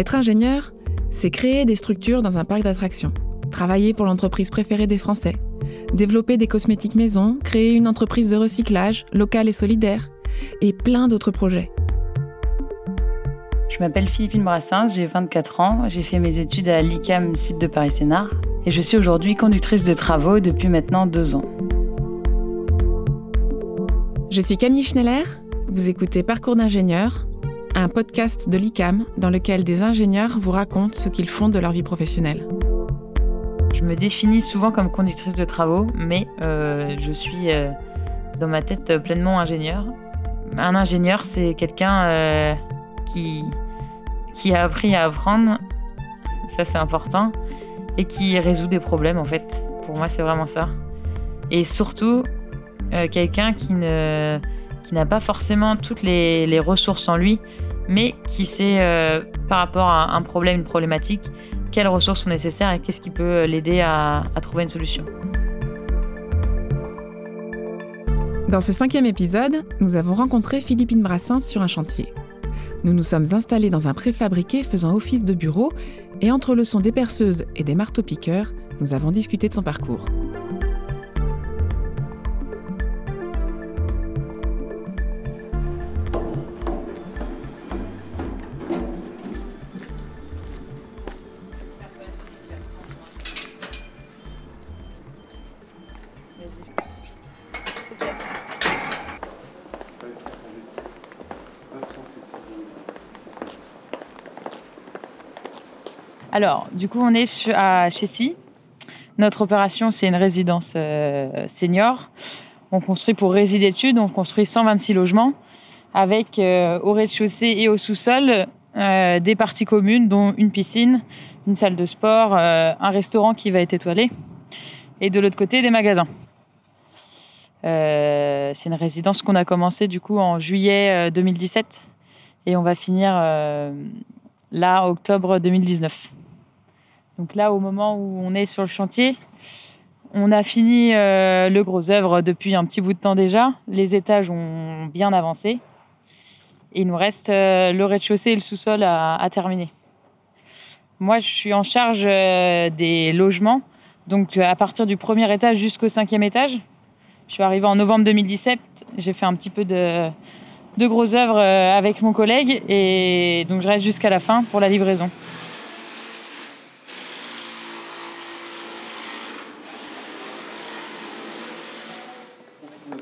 Être ingénieur, c'est créer des structures dans un parc d'attractions, travailler pour l'entreprise préférée des Français, développer des cosmétiques maison, créer une entreprise de recyclage, locale et solidaire, et plein d'autres projets. Je m'appelle Philippine Brassens, j'ai 24 ans, j'ai fait mes études à l'ICAM, site de Paris-Sénart, et je suis aujourd'hui conductrice de travaux depuis maintenant deux ans. Je suis Camille Schneller, vous écoutez Parcours d'ingénieur, un podcast de l'ICAM dans lequel des ingénieurs vous racontent ce qu'ils font de leur vie professionnelle. Je me définis souvent comme conductrice de travaux, mais euh, je suis euh, dans ma tête pleinement ingénieur. Un ingénieur, c'est quelqu'un euh, qui, qui a appris à apprendre, ça c'est important, et qui résout des problèmes en fait. Pour moi, c'est vraiment ça. Et surtout, quelqu'un qui ne qui n'a pas forcément toutes les, ressources en lui, mais qui sait euh, par rapport à un problème, une problématique, quelles ressources sont nécessaires et qu'est-ce qui peut l'aider à, à trouver une solution. Dans ce cinquième épisode, nous avons rencontré Philippine Brassens sur un chantier. Nous nous sommes installés dans un préfabriqué faisant office de bureau et entre le son des perceuses et des marteaux-piqueurs, nous avons discuté de son parcours. Alors, du coup, on est à Chessy. Notre opération, c'est une résidence euh, senior. On construit pour résider d'études, on construit 126 logements avec euh, au rez-de-chaussée et au sous-sol euh, des parties communes, dont une piscine, une salle de sport, un restaurant qui va être étoilé, et de l'autre côté des magasins. c'est une résidence qu'on a commencé du coup en juillet 2017 et on va finir là octobre 2019. Donc là, au moment où on est sur le chantier, on a fini euh, le gros œuvre depuis un petit bout de temps déjà. Les étages ont bien avancé. Il nous reste euh, le rez-de-chaussée et le sous-sol à, terminer. Moi, je suis en charge euh, des logements, donc à partir du premier étage jusqu'au cinquième étage. Je suis arrivée en novembre 2017. J'ai fait un petit peu de, de gros œuvres avec mon collègue et donc je reste jusqu'à la fin pour la livraison.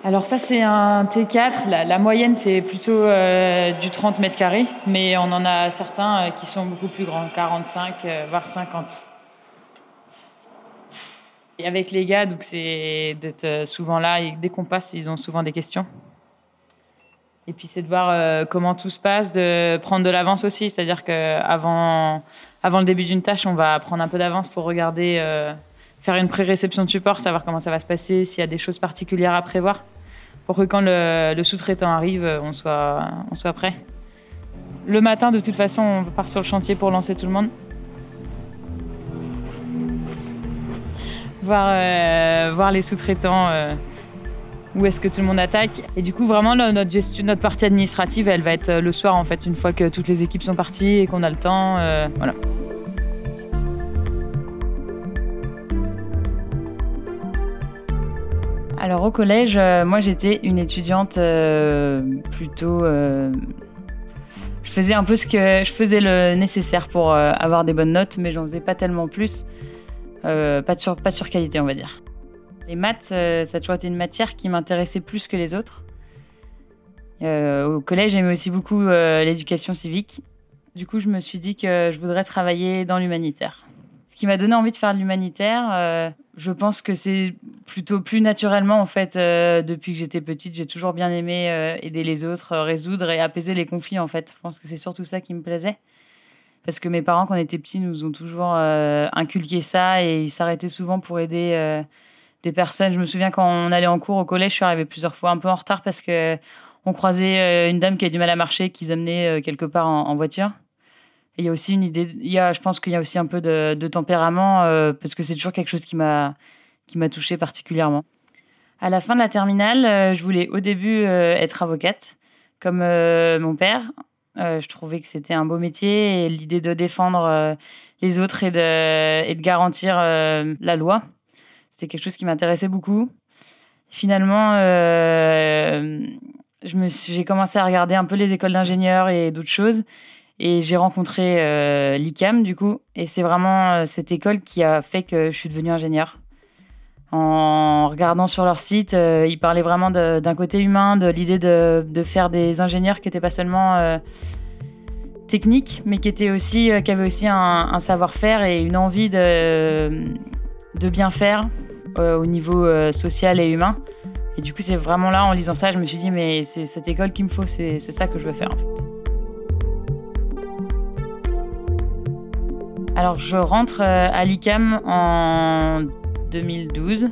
Alors ça c'est un T4, la, moyenne c'est plutôt euh, du 30 mètres carrés, mais on en a certains euh, qui sont beaucoup plus grands, 45 euh, voire 50. Et avec les gars, donc c'est d'être souvent là, dès qu'on passe, ils ont souvent des questions. Et puis c'est de voir comment tout se passe, de prendre de l'avance aussi, c'est-à-dire qu'avant avant le début d'une tâche, on va prendre un peu d'avance pour regarder faire une pré-réception de support, savoir comment ça va se passer, s'il y a des choses particulières à prévoir, pour que quand le, sous-traitant arrive, on soit, on soit prêt. Le matin, de toute façon, on part sur le chantier pour lancer tout le monde. Voir, euh, les sous-traitants, euh, où est-ce que tout le monde attaque. Et du coup, vraiment, notre, notre partie administrative, elle va être le soir, en fait, une fois que toutes les équipes sont parties et qu'on a le temps. Euh, voilà. Au collège, euh, moi j'étais une étudiante euh, plutôt... Euh, je faisais un peu ce que... Je faisais le nécessaire pour avoir des bonnes notes, mais j'en faisais pas tellement plus. pas, sur, pas sur qualité, on va dire. Les maths, ça a toujours été une matière qui m'intéressait plus que les autres. au collège, j'aimais aussi beaucoup l'éducation civique. Du coup, je me suis dit que je voudrais travailler dans l'humanitaire. Qui m'a donné envie de faire de l'humanitaire, je pense que c'est plutôt plus naturellement en fait euh, depuis que j'étais petite j'ai toujours bien aimé euh, aider les autres euh, résoudre et apaiser les conflits en fait. Je pense que c'est surtout ça qui me plaisait. Parce que mes parents quand on était petits nous ont toujours inculqué ça et ils s'arrêtaient souvent pour aider des personnes. Je me souviens quand on allait en cours au collège je suis arrivée plusieurs fois un peu en retard parce que on croisait une dame qui a du mal à marcher qu'ils amenaient quelque part en, voiture il y a aussi une idée, il y a, je pense qu'il y a aussi un peu de, tempérament, parce que c'est toujours quelque chose qui m'a touchée particulièrement. À la fin de la terminale, euh, je voulais au début euh, être avocate, comme euh, mon père. je trouvais que c'était un beau métier et l'idée de défendre les autres et de, et de garantir la loi, c'était quelque chose qui m'intéressait beaucoup. Finalement, j'ai commencé à regarder un peu les écoles d'ingénieurs et d'autres choses. Et j'ai rencontré euh, l'ICAM, du coup. Et c'est vraiment euh, cette école qui a fait que je suis devenue ingénieure. En regardant sur leur site, euh, ils parlaient vraiment d'un côté humain, de l'idée de, faire des ingénieurs qui n'étaient pas seulement techniques, mais qui, étaient aussi, qui avaient aussi un, un savoir-faire et une envie de, de bien faire au niveau social et humain. Et du coup, c'est vraiment là, en lisant ça, je me suis dit, mais c'est cette école qu'il me faut, c'est ça que je veux faire en fait. Alors, je rentre euh, à l'ICAM en 2012,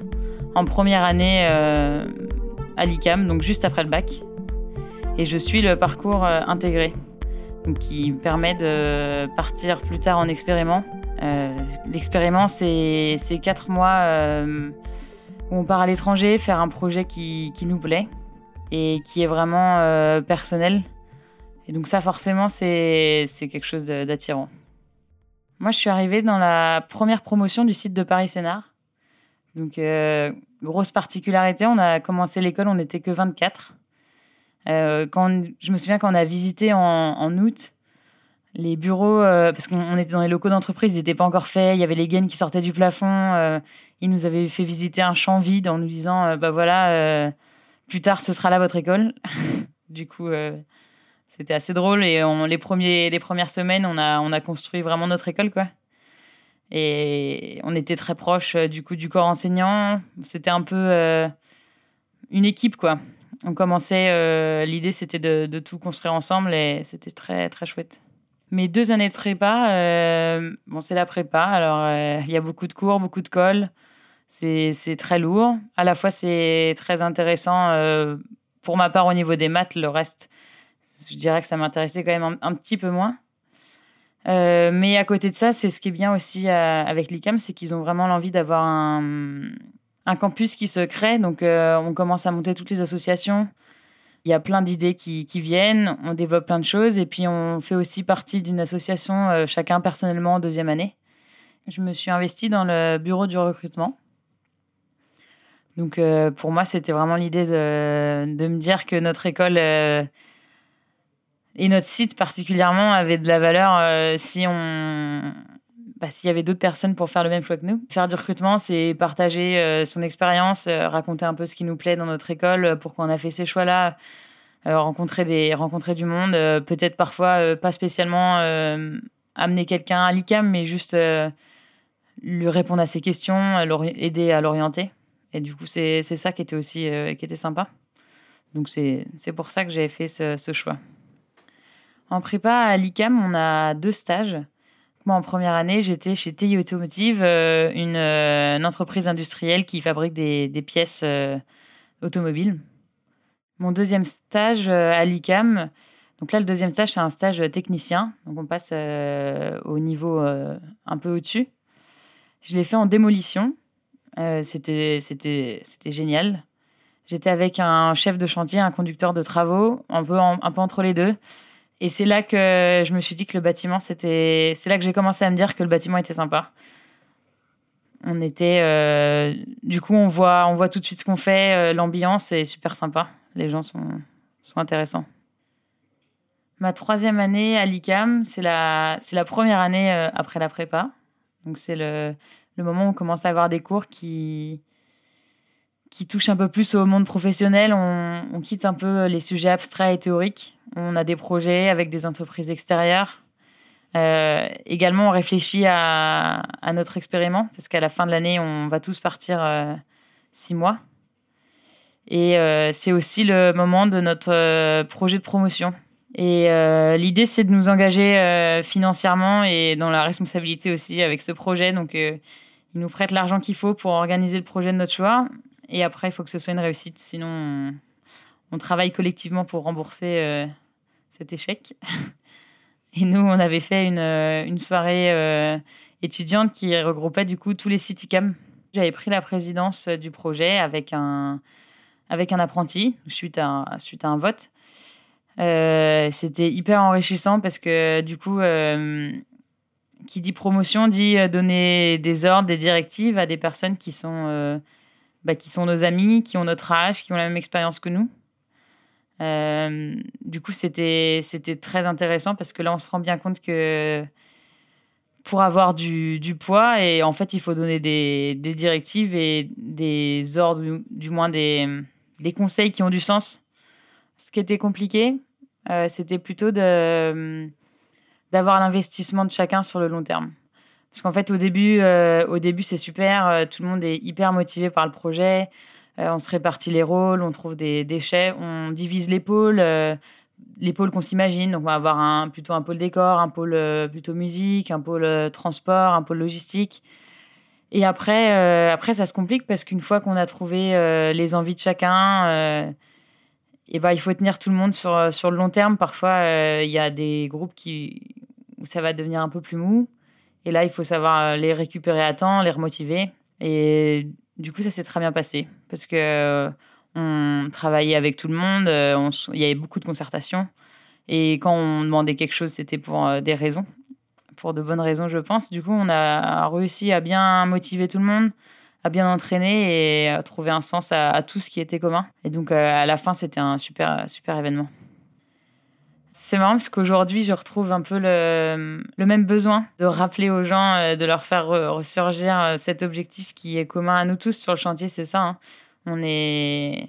en première année euh, à l'ICAM, donc juste après le bac. Et je suis le parcours euh, intégré, donc qui me permet de partir plus tard en expériment. L'expériment, c'est quatre mois où on part à l'étranger faire un projet qui, nous plaît et qui est vraiment personnel. Et donc ça, forcément, c'est quelque chose d'attirant. Moi, je suis arrivée dans la première promotion du site de Paris Sénart. Donc, euh, grosse particularité, on a commencé l'école, on n'était que 24. Euh, quand je me souviens quand on a visité en, août les bureaux, euh, parce qu'on était dans les locaux d'entreprise, ils n'étaient pas encore faits, il y avait les gaines qui sortaient du plafond. ils nous avaient fait visiter un champ vide en nous disant bah voilà, plus tard ce sera là votre école. du coup, c'était assez drôle et les, premiers, les premières semaines, on a, on a construit vraiment notre école, quoi. Et on était très proche euh, du coup du corps enseignant. C'était un peu euh, une équipe, quoi. On commençait, euh, l'idée c'était de, tout construire ensemble et c'était très très chouette. Mes deux années de prépa, bon c'est la prépa, alors il y a beaucoup de cours, beaucoup de colle, c'est très lourd. À la fois c'est très intéressant pour ma part au niveau des maths, le reste je dirais que ça m'intéressait quand même un, petit peu moins. Euh, mais à côté de ça, c'est ce qui est bien aussi euh, avec l'ICAM, c'est qu'ils ont vraiment l'envie d'avoir un, campus qui se crée. Donc, euh, on commence à monter toutes les associations. Il y a plein d'idées qui, viennent, on développe plein de choses. Et puis, on fait aussi partie d'une association, chacun personnellement, en deuxième année. Je me suis investie dans le bureau du recrutement. Donc, pour moi, c'était vraiment l'idée de, me dire que notre école et notre site particulièrement avait de la valeur euh, si on bah, s'il y avait d'autres personnes pour faire le même choix que nous. Faire du recrutement, c'est partager euh, son expérience, euh, raconter un peu ce qui nous plaît dans notre école, pourquoi on a fait ces choix-là, rencontrer, des, rencontrer du monde, peut-être parfois pas spécialement amener quelqu'un à l'ICAM, mais juste lui répondre à ses questions, aider à l'orienter. Et du coup, c'est ça qui était aussi qui était sympa. Donc c'est pour ça que j'ai fait ce choix. En prépa à l'ICAM, on a deux stages. Moi, en première année, j'étais chez TI Automotive, euh, euh, une, entreprise industrielle qui fabrique des, pièces euh, automobiles. Mon deuxième stage à l'ICAM, donc là, le deuxième stage, c'est un stage technicien. Donc on passe au niveau un peu au-dessus. Je l'ai fait en démolition. c'était, génial. J'étais avec un chef de chantier, un conducteur de travaux, un peu, un peu entre les deux. Et c'est là que je me suis dit que le bâtiment, c'était. C'est là que j'ai commencé à me dire que le bâtiment était sympa. On était. Euh, du coup, on voit, on voit tout de suite ce qu'on fait. Euh, l'ambiance est super sympa. Les gens sont, sont intéressants. Ma troisième année à l'ICAM, c'est la, la première année euh, après la prépa. Donc, c'est le, le moment où on commence à avoir des cours qui, qui touchent un peu plus au monde professionnel. On, on quitte un peu les sujets abstraits et théoriques on a des projets avec des entreprises extérieures. Euh, également, on réfléchit à, notre expériment, parce qu'à la fin de l'année, on va tous partir euh, six mois. Et euh, c'est aussi le moment de notre projet de promotion. Et l'idée, c'est de nous engager financièrement et dans la responsabilité aussi avec ce projet. Donc, ils nous prêtent l'argent qu'il faut pour organiser le projet de notre choix. Et après, il faut que ce soit une réussite. Sinon, on travaille collectivement pour rembourser cet échec. Et nous, on avait fait une, euh, soirée euh, étudiante qui regroupait du coup tous les CityCam. J'avais pris la présidence du projet avec un, avec un apprenti suite à, suite à un vote. C'était hyper enrichissant parce que du coup, qui dit promotion dit donner des ordres, des directives à des personnes qui sont, bah, qui sont nos amis, qui ont notre âge, qui ont la même expérience que nous. Du coup, c'était très intéressant parce que là, on se rend bien compte que pour avoir du, du, poids. Et en fait, il faut donner des, des directives et des ordres, du, moins des, des, conseils qui ont du sens. Ce qui était compliqué, euh, c'était plutôt d'avoir l'investissement de chacun sur le long terme. Parce qu'en fait, au début, euh, au début c'est super, euh, tout le monde est hyper motivé par le projet. On se répartit les rôles, on trouve des déchets, on divise les pôles les pôles qu'on s'imagine. Donc, on va avoir un, plutôt un pôle décor, un pôle euh, plutôt musique, un pôle euh, transport, un pôle logistique. Et après, euh, après ça se complique parce qu'une fois qu'on a trouvé les envies de chacun, et ben, il faut tenir tout le monde sur, sur le long terme. Parfois, il y a des groupes qui, où ça va devenir un peu plus mou. Et là, il faut savoir les récupérer à temps, les remotiver. Et du coup, ça s'est très bien passé parce que on travaillait avec tout le monde, euh, il y avait beaucoup de concertations. Et quand on demandait quelque chose, c'était pour euh, des raisons, pour de bonnes raisons, je pense. Du coup, on a réussi à bien motiver tout le monde, à bien entraîner et à trouver un sens à, tout ce qui était commun. Et donc, euh, à la fin, c'était un super, super événement. C'est marrant parce qu'aujourd'hui, je retrouve un peu le, même besoin de rappeler aux gens, de leur faire ressurgir cet objectif qui est commun à nous tous sur le chantier, c'est ça. Hein. On est...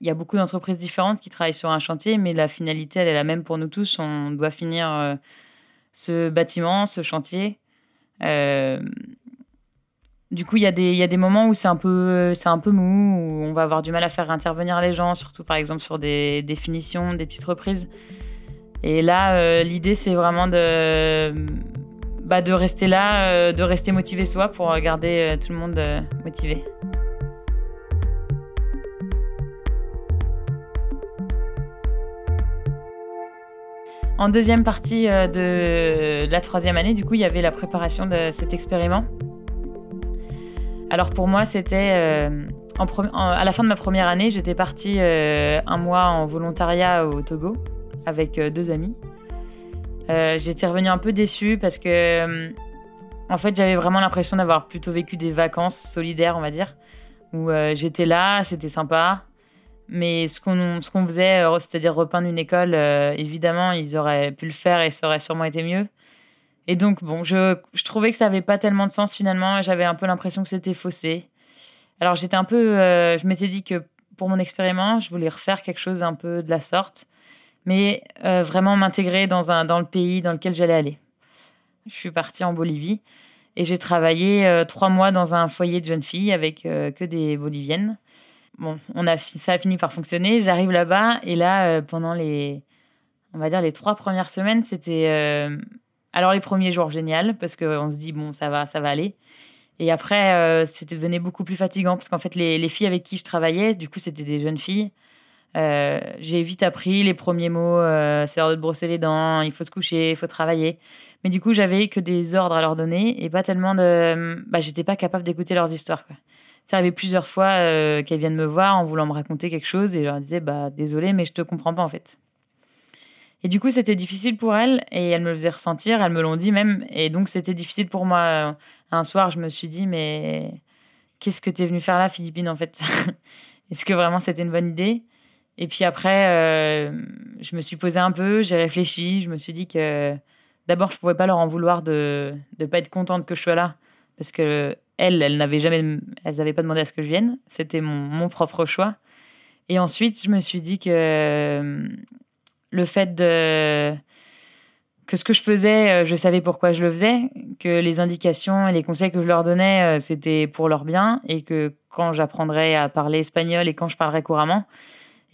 Il y a beaucoup d'entreprises différentes qui travaillent sur un chantier, mais la finalité, elle est la même pour nous tous. On doit finir euh, ce bâtiment, ce chantier. Euh, du coup, il y, a des, moments où c'est un, peu, mou, où on va avoir du mal à faire intervenir les gens, surtout par exemple sur des définitions, des petites reprises. Et là, euh, l'idée, c'est vraiment de, bah, rester là, de rester motivé soi pour garder tout le monde motivé. En deuxième partie euh, de la troisième année, du coup, il y avait la préparation de cet expériment. Alors pour moi, c'était euh, à la fin de ma première année, j'étais partie euh, un mois en volontariat au Togo avec deux amis. j'étais revenue un peu déçue parce que, en fait, j'avais vraiment l'impression d'avoir plutôt vécu des vacances solidaires, on va dire, où j'étais là, c'était sympa. Mais ce qu'on qu'on faisait, euh, c'est-à-dire repeindre une école, euh, évidemment, ils auraient pu le faire et ça aurait sûrement été mieux. Et donc, bon, je, je trouvais que ça n'avait pas tellement de sens finalement. J'avais un peu l'impression que c'était faussé. Alors, j'étais un peu. Euh, je m'étais dit que pour mon expériment, je voulais refaire quelque chose un peu de la sorte, mais vraiment m'intégrer dans, dans le pays dans lequel j'allais aller. Je suis partie en Bolivie et j'ai travaillé trois mois dans un foyer de jeunes filles avec que des Boliviennes. Bon, on a, ça a fini par fonctionner. J'arrive là-bas et là, euh, pendant les, on va dire les trois premières semaines, c'était, euh, alors les premiers jours génial parce qu'on se dit bon ça va, ça va aller. Et après, euh, c'était devenu beaucoup plus fatigant parce qu'en fait les, les, filles avec qui je travaillais, du coup c'était des jeunes filles. J'ai vite appris les premiers mots, c'est l'heure de brosser les dents, il faut se coucher, il faut travailler. Mais du coup, j'avais que des ordres à leur donner et pas tellement de. Bah, j'étais pas capable d'écouter leurs histoires. Ça arrivait plusieurs fois euh, qu'elles viennent me voir en voulant me raconter quelque chose et je leur disais bah désolé mais je te comprends pas en fait. Et du coup c'était difficile pour elles et elles me le faisaient ressentir, elles me l'ont dit même et donc c'était difficile pour moi. Un soir je me suis dit mais qu'est-ce que tu es venu faire là Philippine en fait? Est-ce que vraiment c'était une bonne idée? Et puis après euh, je me suis posé un peu, j'ai réfléchi, je me suis dit que d'abord je pouvais pas leur en vouloir de ne pas être contente que je sois là parce que elles, elles n'avaient jamais, elles n'avaient pas demandé à ce que je vienne. C'était mon, propre choix. Et ensuite, je me suis dit que le fait de que ce que je faisais, euh, je savais pourquoi je le faisais, que les indications et les conseils que je leur donnais, euh, c'était pour leur bien, et que quand j'apprendrais à parler espagnol et quand je parlerais couramment,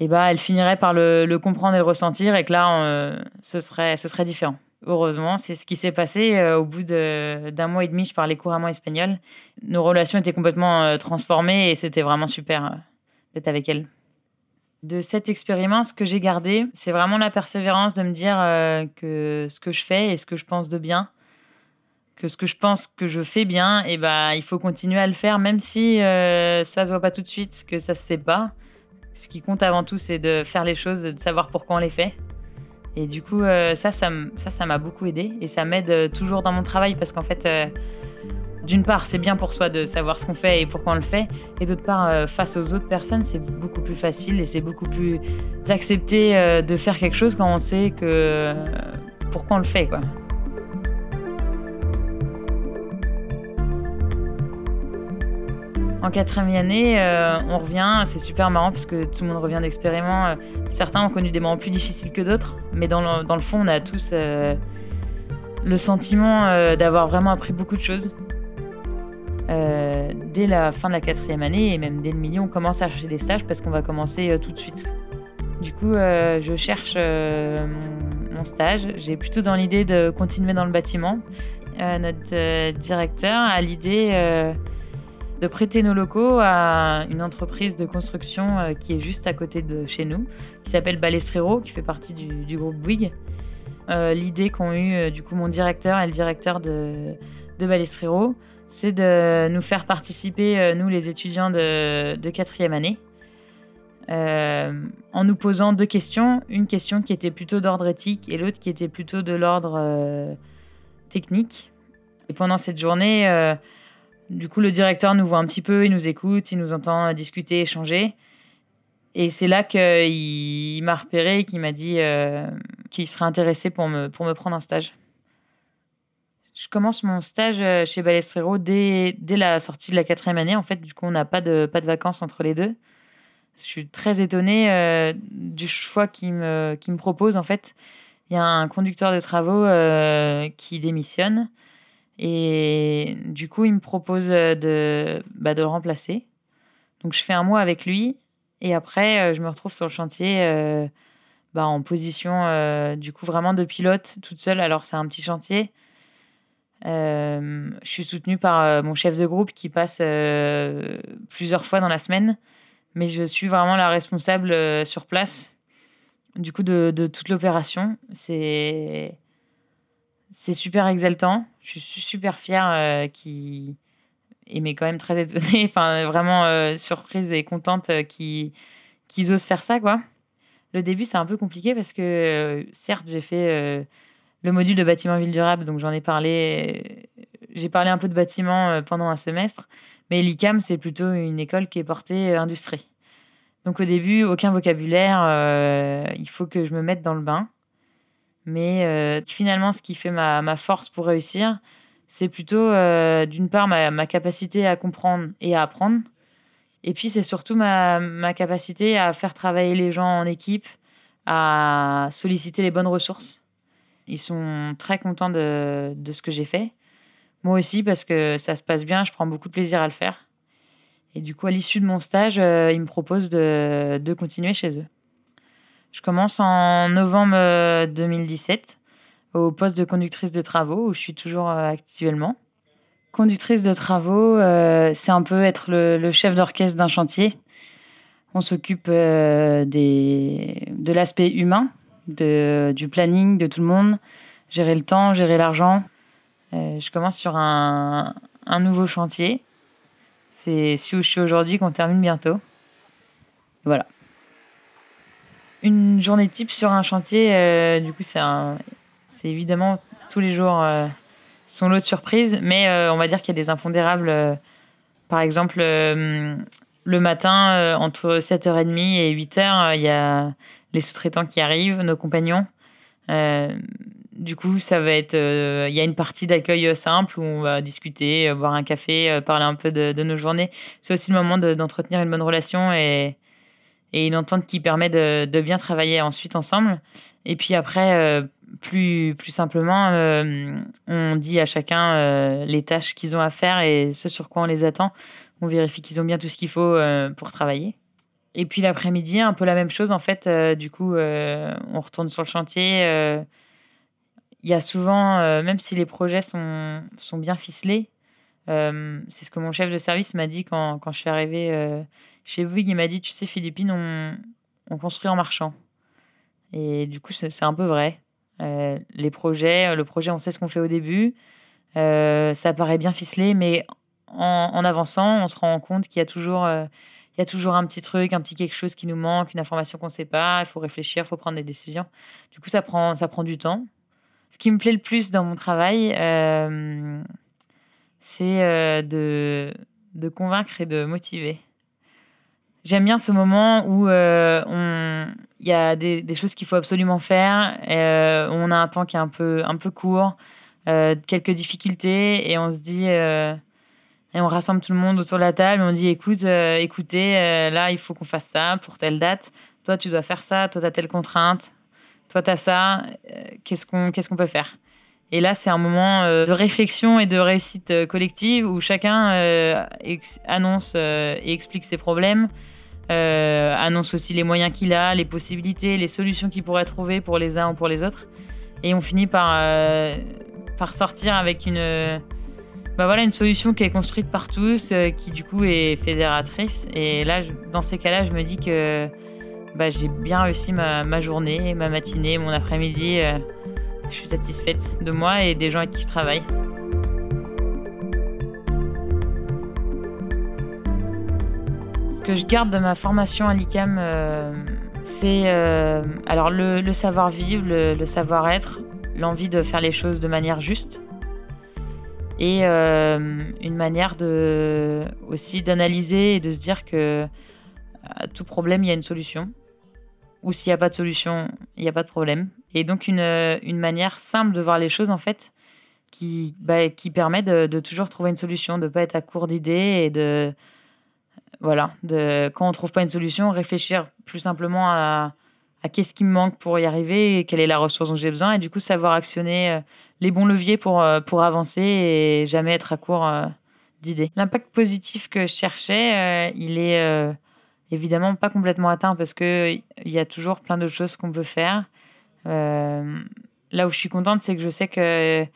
eh ben, elles finiraient par le, comprendre et le ressentir, et que là, ce, serait, ce serait différent. Heureusement, c'est ce qui s'est passé euh, au bout d'un mois et demi. Je parlais couramment espagnol. Nos relations étaient complètement euh, transformées et c'était vraiment super euh, d'être avec elle. De cette expérience que j'ai gardée, c'est vraiment la persévérance de me dire que ce que je fais et ce que je pense de bien, que ce que je pense que je fais bien, eh ben, il faut continuer à le faire, même si ça se voit pas tout de suite, que ça se sait pas. Ce qui compte avant tout, c'est de faire les choses, de savoir pourquoi on les fait. Et du coup, ça, ça, ça, m'a beaucoup aidé et ça m'aide toujours dans mon travail parce qu'en fait, d'une part, c'est bien pour soi de savoir ce qu'on fait et pourquoi on le fait, et d'autre part, euh, face aux autres personnes, c'est beaucoup plus facile et c'est beaucoup plus accepté euh, de faire quelque chose quand on sait que euh, pourquoi on le fait, quoi. En quatrième année, on revient, c'est super marrant parce que tout le monde revient d'expériment. certains ont connu des moments plus difficiles que d'autres, mais dans le, fond, on a tous le sentiment d'avoir vraiment appris beaucoup de choses. Euh, dès la fin de la quatrième année et même dès le milieu, on commence à chercher des stages parce qu'on va commencer euh, tout de suite. Du coup, euh, je cherche mon, stage. J'ai plutôt dans l'idée de continuer dans le bâtiment. notre directeur a l'idée de prêter nos locaux à une entreprise de construction qui est juste à côté de chez nous, qui s'appelle Balestrero, qui fait partie du, groupe Bouygues. L'idée qu'ont eu du coup mon directeur et le directeur de, Balestrero, c'est de nous faire participer, euh, nous les étudiants de, quatrième année, euh, en nous posant deux questions. Une question qui était plutôt d'ordre éthique et l'autre qui était plutôt de l'ordre euh, technique. Et pendant cette journée, du coup, le directeur nous voit un petit peu, il nous écoute, il nous entend discuter, échanger. Et c'est là qu'il m'a repéré et qu'il m'a dit qu'il serait intéressé pour me, pour me prendre un stage. Je commence mon stage euh, chez Balestrero dès, dès la sortie de la quatrième année. En fait, du coup, on n'a pas de, pas de vacances entre les deux. Je suis très étonnée euh, du choix qu'il me, me propose. En fait, il y a un conducteur de travaux euh, qui démissionne. Et du coup, il me propose de, bah, de le remplacer. Donc, je fais un mois avec lui. Et après, je me retrouve sur le chantier bah, en position, du coup, vraiment de pilote toute seule. Alors, c'est un petit chantier. Euh, je suis soutenue par euh, mon chef de groupe qui passe euh, plusieurs fois dans la semaine, mais je suis vraiment la responsable sur place du coup de, toute l'opération. C'est c'est super exaltant. Je suis super fière qui et mais quand même très étonnée, enfin vraiment surprise et contente qu'ils osent faire ça quoi. Le début c'est un peu compliqué parce que certes j'ai fait le module de bâtiment ville durable, donc j'en ai parlé. J'ai parlé un peu de bâtiment euh, pendant un semestre, mais l'ICAM, c'est plutôt une école qui est portée euh, industrie. Donc au début, aucun vocabulaire, euh, il faut que je me mette dans le bain. Mais finalement, ce qui fait ma, force pour réussir, c'est plutôt d'une part ma, capacité à comprendre et à apprendre. Et puis c'est surtout ma, ma capacité à faire travailler les gens en équipe, à solliciter les bonnes ressources. Ils sont très contents de, ce que j'ai fait. Moi aussi, parce que ça se passe bien, je prends beaucoup de plaisir à le faire. Et du coup, à l'issue de mon stage, euh, ils me proposent de, continuer chez eux. Je commence en novembre 2017 euh, au poste de conductrice de travaux, où je suis toujours euh, actuellement. Conductrice de travaux, c'est un peu être le, chef d'orchestre d'un chantier. On s'occupe de l'aspect humain, de, du planning de tout le monde, gérer le temps, gérer l'argent. Euh, je commence sur un, un nouveau chantier. C'est celui où je suis aujourd'hui qu'on termine bientôt. Voilà. Une journée type sur un chantier, euh, du coup, c'est évidemment tous les jours euh, son lot de surprises, mais on va dire qu'il y a des impondérables. par exemple, le matin, entre 7h30 et 8h, il y a les sous-traitants qui arrivent, nos compagnons. Euh, du coup, ça va être. Euh, il y a une partie d'accueil simple où on va discuter, euh, boire un café, parler un peu de, nos journées. C'est aussi le moment d'entretenir une bonne relation et, et, une entente qui permet de, de, bien travailler ensuite ensemble. Et puis après, plus, plus simplement, on dit à chacun les tâches qu'ils ont à faire et ce sur quoi on les attend. On vérifie qu'ils ont bien tout ce qu'il faut pour travailler. Et puis l'après-midi, un peu la même chose. En fait, euh, du coup, euh, on retourne sur le chantier. Euh, il y a souvent, même si les projets sont, sont bien ficelés, c'est ce que mon chef de service m'a dit quand, quand, je suis arrivée chez Bouygues. Il m'a dit, tu sais, Philippine, on, on construit en marchant. Et du coup, c'est un peu vrai. les projets, le projet, on sait ce qu'on fait au début. ça paraît bien ficelé, mais en, avançant, on se rend compte qu'il y a toujours y a toujours un petit truc, un petit quelque chose qui nous manque, une information qu'on ne sait pas. Il faut réfléchir, il faut prendre des décisions. Du coup, ça prend, ça prend du temps. Ce qui me plaît le plus dans mon travail, euh, c'est euh, de convaincre et de motiver. J'aime bien ce moment où euh, il y a des, choses qu'il faut absolument faire. Et, on a un temps qui est un peu, un peu court, quelques difficultés, et on se dit et on rassemble tout le monde autour de la table et on dit écoute, euh, écoutez, euh, là, il faut qu'on fasse ça pour telle date. Toi, tu dois faire ça. Toi, tu as telle contrainte. Toi, tu as ça. Euh, qu'est-ce qu'on qu'est-ce qu'on peut faire? Et là, c'est un moment de réflexion et de réussite collective où chacun annonce et explique ses problèmes, annonce aussi les moyens qu'il a, les possibilités, les solutions qu'il pourrait trouver pour les uns ou pour les autres. Et on finit par, par sortir avec une bah voilà une solution qui est construite par tous, euh, qui du coup est fédératrice. Et là, dans ces cas-là, je me dis que bah, j'ai bien réussi ma, journée, ma matinée, mon après-midi. Euh, je suis satisfaite de moi et des gens avec qui je travaille. Que je garde de ma formation à l'ICAM, euh, c'est alors le, savoir-vivre, le savoir-être, l'envie de faire les choses de manière juste et euh, une manière aussi d'analyser et de se dire que à tout problème il y a une solution ou s'il n'y a pas de solution il n'y a pas de problème et donc une, manière simple de voir les choses en fait qui, bah, permet de, de, toujours trouver une solution de ne pas être à court d'idées et de voilà de quand on trouve pas une solution réfléchir plus simplement à à qu'est-ce qui me manque pour y arriver et quelle est la ressource dont j'ai besoin et du coup savoir actionner euh, les bons leviers pour, euh, pour avancer et jamais être à court euh, d'idées. L'impact positif que je cherchais, il est évidemment pas complètement atteint parce qu'il y a toujours plein d'autres choses qu'on peut faire. là où je suis contente, c'est que je sais que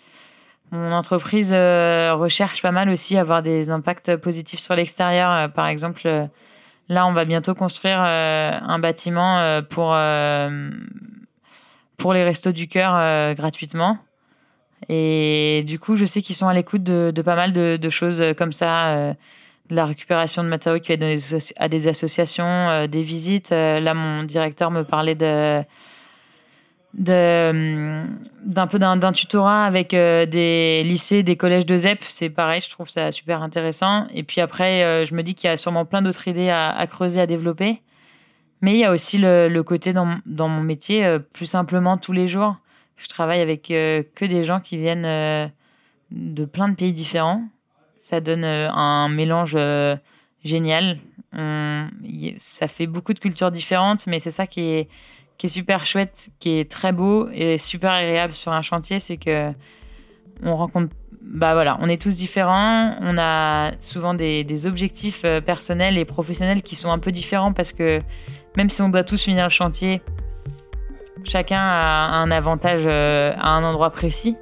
mon entreprise recherche pas mal aussi avoir des impacts positifs sur l'extérieur. par exemple, Là, on va bientôt construire euh, un bâtiment euh, pour, euh, pour les restos du cœur gratuitement. Et du coup, je sais qu'ils sont à l'écoute de, pas mal de, choses comme ça, de la récupération de matériaux qui va être donnée à des associations, des visites. là, mon directeur me parlait de d'un peu d'un tutorat avec euh, des lycées, des collèges de ZEP. C'est pareil, je trouve ça super intéressant. Et puis après, euh, je me dis qu'il y a sûrement plein d'autres idées à, creuser, à développer. Mais il y a aussi le, côté dans, dans, mon métier, euh, plus simplement tous les jours. Je travaille avec que des gens qui viennent de plein de pays différents. Ça donne un mélange génial. ça fait beaucoup de cultures différentes, mais c'est ça qui est qui est super chouette, qui est très beau et super agréable sur un chantier, c'est que on rencontre. Bah voilà, on est tous différents, on a souvent des, objectifs euh, personnels et professionnels qui sont un peu différents parce que même si on doit tous finir le chantier, chacun a un avantage euh, à un endroit précis.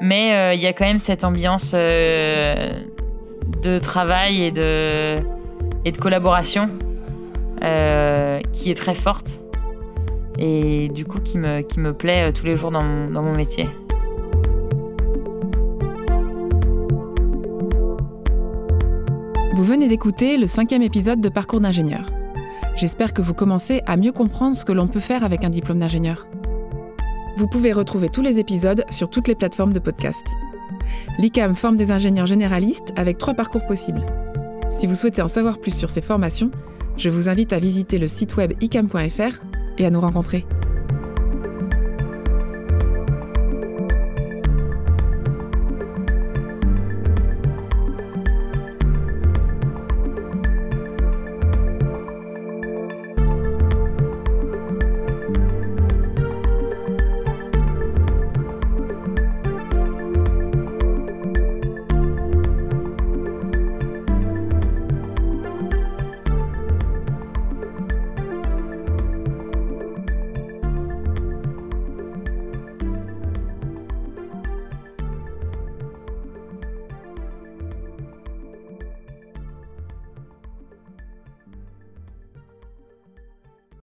Mais euh, il y a quand même cette ambiance de travail et de, et de collaboration qui est très forte et du coup qui me, plaît euh, tous les jours dans mon, dans mon métier. Vous venez d'écouter le cinquième épisode de Parcours d'ingénieur. J'espère que vous commencez à mieux comprendre ce que l'on peut faire avec un diplôme d'ingénieur. Vous pouvez retrouver tous les épisodes sur toutes les plateformes de podcast. L'ICAM forme des ingénieurs généralistes avec trois parcours possibles. Si vous souhaitez en savoir plus sur ces formations, je vous invite à visiter le site web icam.fr et à nous rencontrer.